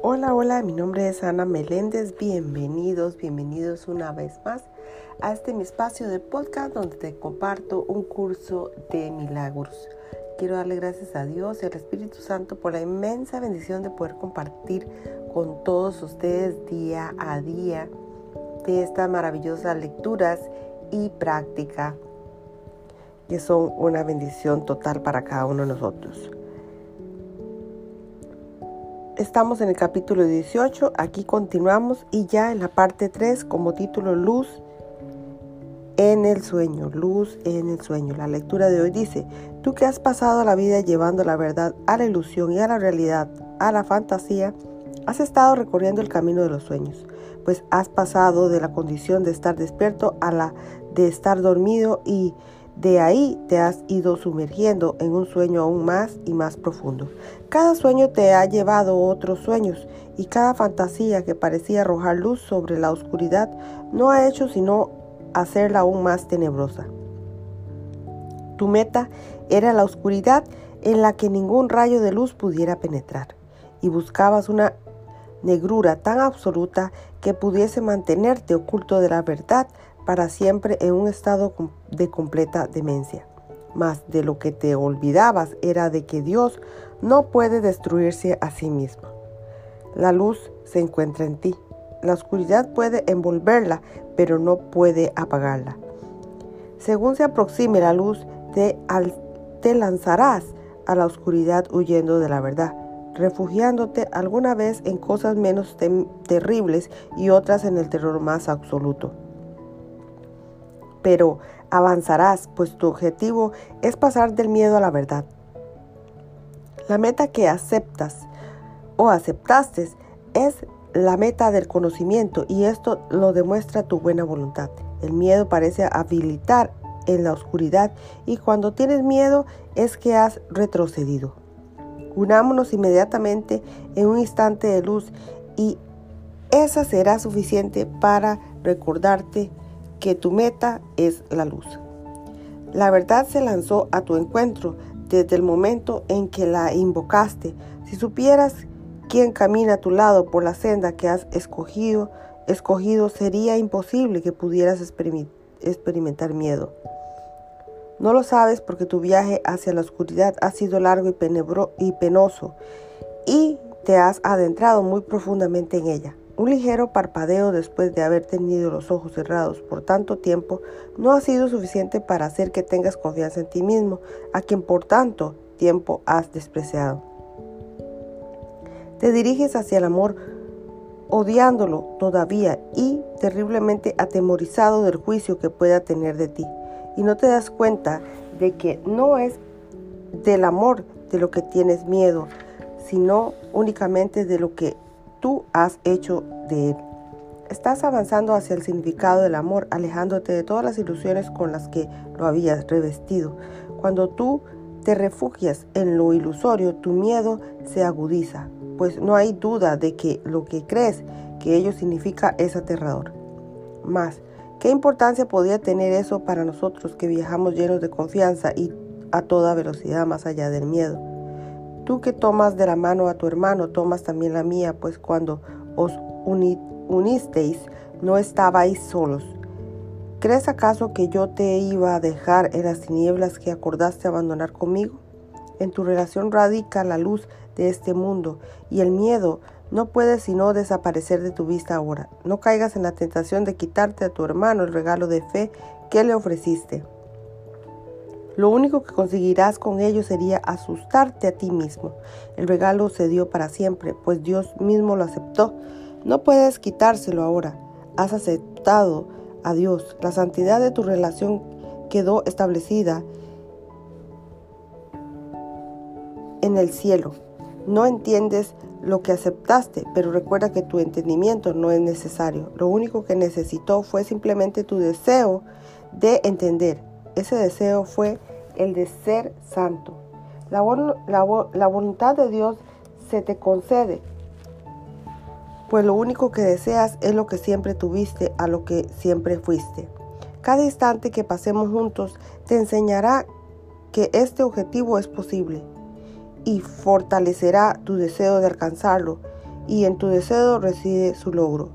Hola, hola, mi nombre es Ana Meléndez. Bienvenidos, bienvenidos una vez más a este mi espacio de podcast donde te comparto un curso de milagros. Quiero darle gracias a Dios y al Espíritu Santo por la inmensa bendición de poder compartir con todos ustedes día a día de estas maravillosas lecturas y práctica que son una bendición total para cada uno de nosotros. Estamos en el capítulo 18, aquí continuamos y ya en la parte 3 como título Luz en el sueño, luz en el sueño. La lectura de hoy dice, tú que has pasado la vida llevando la verdad a la ilusión y a la realidad, a la fantasía, has estado recorriendo el camino de los sueños, pues has pasado de la condición de estar despierto a la de estar dormido y de ahí te has ido sumergiendo en un sueño aún más y más profundo. Cada sueño te ha llevado a otros sueños y cada fantasía que parecía arrojar luz sobre la oscuridad no ha hecho sino hacerla aún más tenebrosa. Tu meta era la oscuridad en la que ningún rayo de luz pudiera penetrar y buscabas una negrura tan absoluta que pudiese mantenerte oculto de la verdad para siempre en un estado de completa demencia. Mas de lo que te olvidabas era de que Dios no puede destruirse a sí mismo. La luz se encuentra en ti. La oscuridad puede envolverla, pero no puede apagarla. Según se aproxime la luz, te, te lanzarás a la oscuridad huyendo de la verdad, refugiándote alguna vez en cosas menos terribles y otras en el terror más absoluto pero avanzarás, pues tu objetivo es pasar del miedo a la verdad. La meta que aceptas o aceptaste es la meta del conocimiento y esto lo demuestra tu buena voluntad. El miedo parece habilitar en la oscuridad y cuando tienes miedo es que has retrocedido. Unámonos inmediatamente en un instante de luz y esa será suficiente para recordarte que tu meta es la luz. La verdad se lanzó a tu encuentro desde el momento en que la invocaste. Si supieras quién camina a tu lado por la senda que has escogido, escogido sería imposible que pudieras experimentar miedo. No lo sabes porque tu viaje hacia la oscuridad ha sido largo y, y penoso y te has adentrado muy profundamente en ella. Un ligero parpadeo después de haber tenido los ojos cerrados por tanto tiempo no ha sido suficiente para hacer que tengas confianza en ti mismo, a quien por tanto tiempo has despreciado. Te diriges hacia el amor odiándolo todavía y terriblemente atemorizado del juicio que pueda tener de ti. Y no te das cuenta de que no es del amor de lo que tienes miedo, sino únicamente de lo que tú has hecho de él. Estás avanzando hacia el significado del amor, alejándote de todas las ilusiones con las que lo habías revestido. Cuando tú te refugias en lo ilusorio, tu miedo se agudiza, pues no hay duda de que lo que crees que ello significa es aterrador. Más, ¿qué importancia podría tener eso para nosotros que viajamos llenos de confianza y a toda velocidad más allá del miedo? Tú que tomas de la mano a tu hermano, tomas también la mía, pues cuando os unisteis no estabais solos. ¿Crees acaso que yo te iba a dejar en las tinieblas que acordaste abandonar conmigo? En tu relación radica la luz de este mundo y el miedo no puede sino desaparecer de tu vista ahora. No caigas en la tentación de quitarte a tu hermano el regalo de fe que le ofreciste. Lo único que conseguirás con ello sería asustarte a ti mismo. El regalo se dio para siempre, pues Dios mismo lo aceptó. No puedes quitárselo ahora. Has aceptado a Dios. La santidad de tu relación quedó establecida en el cielo. No entiendes lo que aceptaste, pero recuerda que tu entendimiento no es necesario. Lo único que necesitó fue simplemente tu deseo de entender. Ese deseo fue el de ser santo. La, voluntad de Dios se te concede, pues lo único que deseas es lo que siempre tuviste, a lo que siempre fuiste. Cada instante que pasemos juntos te enseñará que este objetivo es posible y fortalecerá tu deseo de alcanzarlo y en tu deseo reside su logro.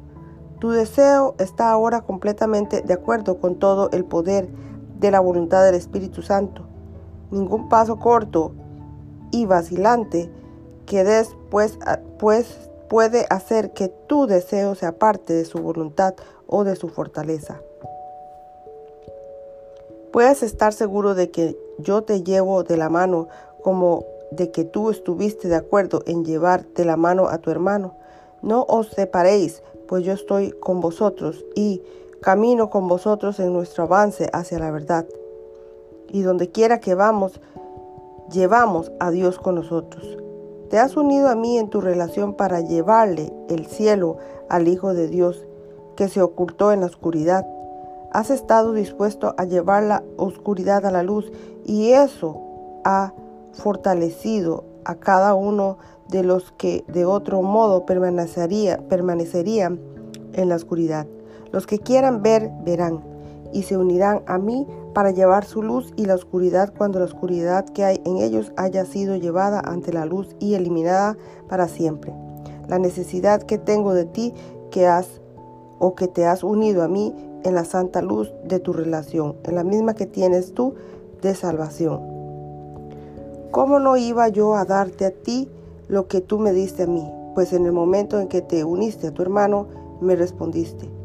Tu deseo está ahora completamente de acuerdo con todo el poder de la voluntad del Espíritu Santo. Ningún paso corto y vacilante que des pues, puede hacer que tu deseo sea parte de su voluntad o de su fortaleza. Puedes estar seguro de que yo te llevo de la mano como de que tú estuviste de acuerdo en llevar de la mano a tu hermano. No os separéis, pues yo estoy con vosotros y camino con vosotros en nuestro avance hacia la verdad. Y donde quiera que vamos, llevamos a Dios con nosotros. Te has unido a mí en tu relación para llevarle el cielo al Hijo de Dios que se ocultó en la oscuridad has estado dispuesto a llevar la oscuridad a la luz y eso ha fortalecido a cada uno de los que de otro modo permanecería, permanecerían en la oscuridad. Los que quieran ver, verán y se unirán a mí para llevar su luz y la oscuridad cuando la oscuridad que hay en ellos haya sido llevada ante la luz y eliminada para siempre. La necesidad que tengo de ti que has o que te has unido a mí en la santa luz de tu relación, en la misma que tienes tú de salvación. ¿Cómo no iba yo a darte a ti lo que tú me diste a mí? Pues en el momento en que te uniste a tu hermano, me respondiste.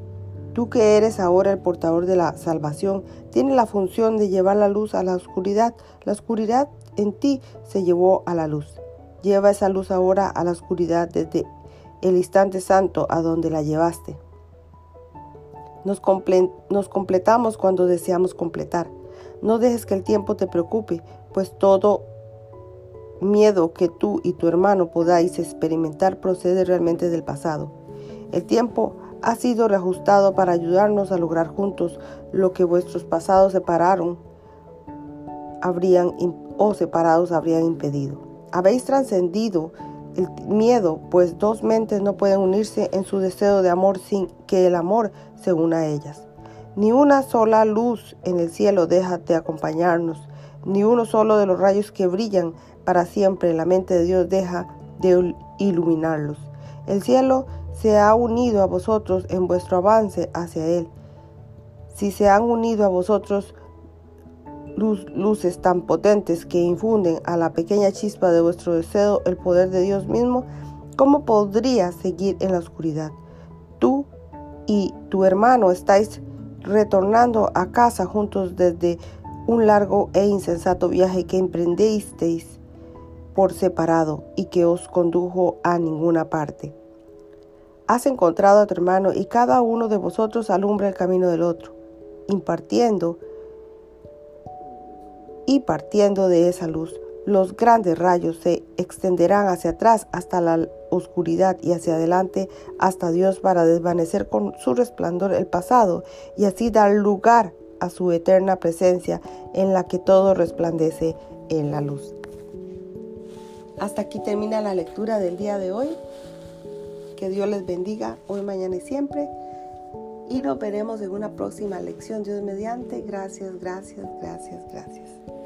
Tú que eres ahora el portador de la salvación, tienes la función de llevar la luz a la oscuridad. La oscuridad en ti se llevó a la luz. Lleva esa luz ahora a la oscuridad desde el instante santo a donde la llevaste. Nos, completamos cuando deseamos completar. No dejes que el tiempo te preocupe, pues todo miedo que tú y tu hermano podáis experimentar procede realmente del pasado. El tiempo ha sido reajustado para ayudarnos a lograr juntos lo que vuestros pasados separaron habrían o separados habrían impedido. Habéis trascendido el miedo, pues dos mentes no pueden unirse en su deseo de amor sin que el amor se una a ellas. Ni una sola luz en el cielo deja de acompañarnos, ni uno solo de los rayos que brillan para siempre en la mente de Dios deja de iluminarlos. El cielo se ha unido a vosotros en vuestro avance hacia Él. Si se han unido a vosotros luces tan potentes que infunden a la pequeña chispa de vuestro deseo el poder de Dios mismo, ¿cómo podría seguir en la oscuridad? Tú y tu hermano estáis retornando a casa juntos desde un largo e insensato viaje que emprendisteis por separado y que os condujo a ninguna parte. Has encontrado a tu hermano y cada uno de vosotros alumbra el camino del otro, impartiendo y partiendo de esa luz, los grandes rayos se extenderán hacia atrás hasta la oscuridad y hacia adelante hasta Dios para desvanecer con su resplandor el pasado y así dar lugar a su eterna presencia en la que todo resplandece en la luz. Hasta aquí termina la lectura del día de hoy. Que Dios les bendiga hoy, mañana y siempre. Y nos veremos en una próxima lección. Dios mediante. Gracias, gracias, gracias, gracias.